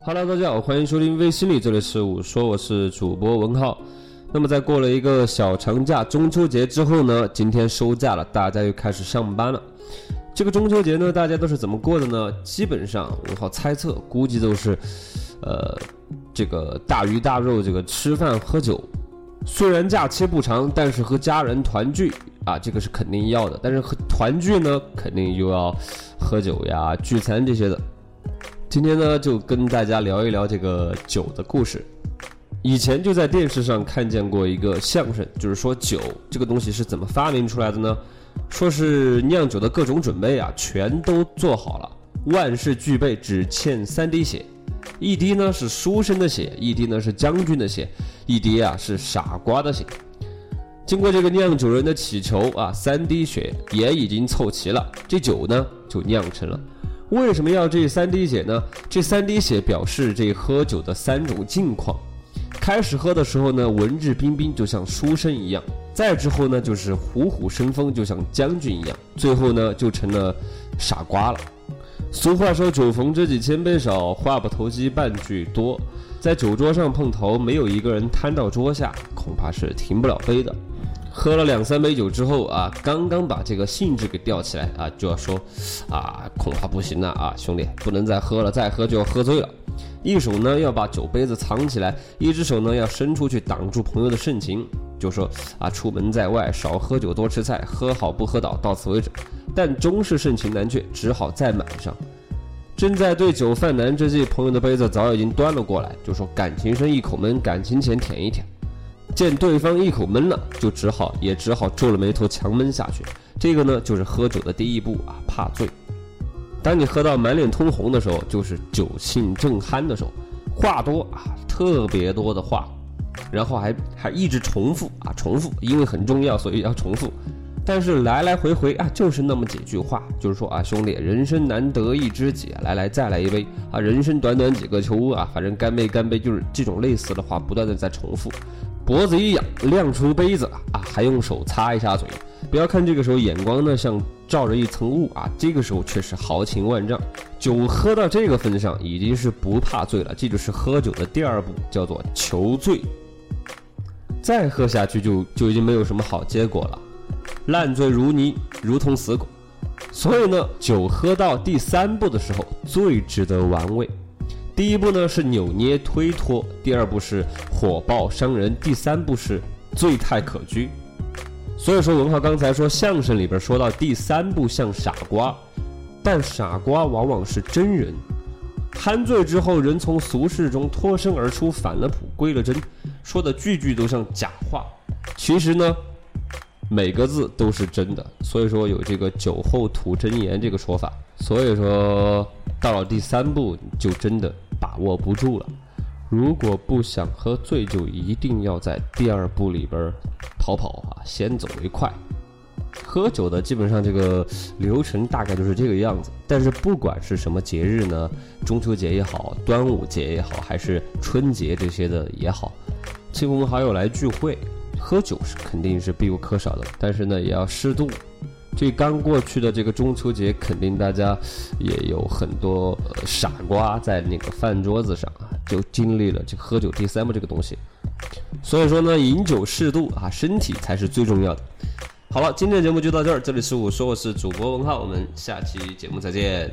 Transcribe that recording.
Hello，大家好，欢迎收听微心理这里是我说，我是主播文浩。那么在过了一个小长假中秋节之后呢，今天收假了，大家又开始上班了。这个中秋节呢，大家都是怎么过的呢？基本上文浩猜测，估计都是，呃，这个大鱼大肉，这个吃饭喝酒。虽然假期不长，但是和家人团聚啊，这个是肯定要的。但是和团聚呢，肯定又要喝酒呀、聚餐这些的。今天呢，就跟大家聊一聊这个酒的故事。以前就在电视上看见过一个相声，就是说酒这个东西是怎么发明出来的呢？说是酿酒的各种准备啊，全都做好了，万事俱备，只欠三滴血。一滴呢是书生的血，一滴呢是将军的血，一滴啊是傻瓜的血。经过这个酿酒人的祈求啊，三滴血也已经凑齐了，这酒呢就酿成了。为什么要这三滴血呢？这三滴血表示这喝酒的三种境况。开始喝的时候呢，文质彬彬，就像书生一样；再之后呢，就是虎虎生风，就像将军一样；最后呢，就成了傻瓜了。俗话说：“酒逢知己千杯少，话不投机半句多。”在酒桌上碰头，没有一个人瘫到桌下，恐怕是停不了杯的。喝了两三杯酒之后啊，刚刚把这个兴致给吊起来啊，就要说，啊，恐怕不行了啊，兄弟，不能再喝了，再喝就要喝醉了。一手呢要把酒杯子藏起来，一只手呢要伸出去挡住朋友的盛情，就说啊，出门在外少喝酒多吃菜，喝好不喝倒，到此为止。但终是盛情难却，只好再满上。正在对酒犯难之际，朋友的杯子早已经端了过来，就说感情深一口闷，感情浅舔一舔。见对方一口闷了，就只好也只好皱了眉头强闷下去。这个呢，就是喝酒的第一步啊，怕醉。当你喝到满脸通红的时候，就是酒兴正酣的时候，话多啊，特别多的话，然后还还一直重复啊，重复，因为很重要，所以要重复。但是来来回回啊，就是那么几句话，就是说啊，兄弟，人生难得一知己，来来再来一杯啊，人生短短几个秋啊，反正干杯干杯，就是这种类似的话，不断的在重复。脖子一仰，亮出杯子啊，还用手擦一下嘴。不要看这个时候眼光呢，像罩着一层雾啊，这个时候却是豪情万丈。酒喝到这个份上，已经是不怕醉了。这就是喝酒的第二步，叫做求醉。再喝下去就就已经没有什么好结果了，烂醉如泥，如同死狗。所以呢，酒喝到第三步的时候，最值得玩味。第一步呢是扭捏推脱，第二步是火爆伤人，第三步是醉态可掬。所以说，文浩刚才说相声里边说到第三步像傻瓜，但傻瓜往往是真人。酣醉之后，人从俗世中脱身而出，反了谱，归了真，说的句句都像假话。其实呢，每个字都是真的。所以说有这个酒后吐真言这个说法。所以说到了第三步，就真的。握不住了，如果不想喝醉，就一定要在第二步里边逃跑啊，先走为快。喝酒的基本上这个流程大概就是这个样子。但是不管是什么节日呢，中秋节也好，端午节也好，还是春节这些的也好，亲朋好友来聚会，喝酒是肯定是必不可少的。但是呢，也要适度。这刚过去的这个中秋节，肯定大家也有很多呃傻瓜在那个饭桌子上啊，就经历了这个喝酒第三步这个东西。所以说呢，饮酒适度啊，身体才是最重要的。好了，今天的节目就到这儿，这里是我说我是主播文浩，我们下期节目再见。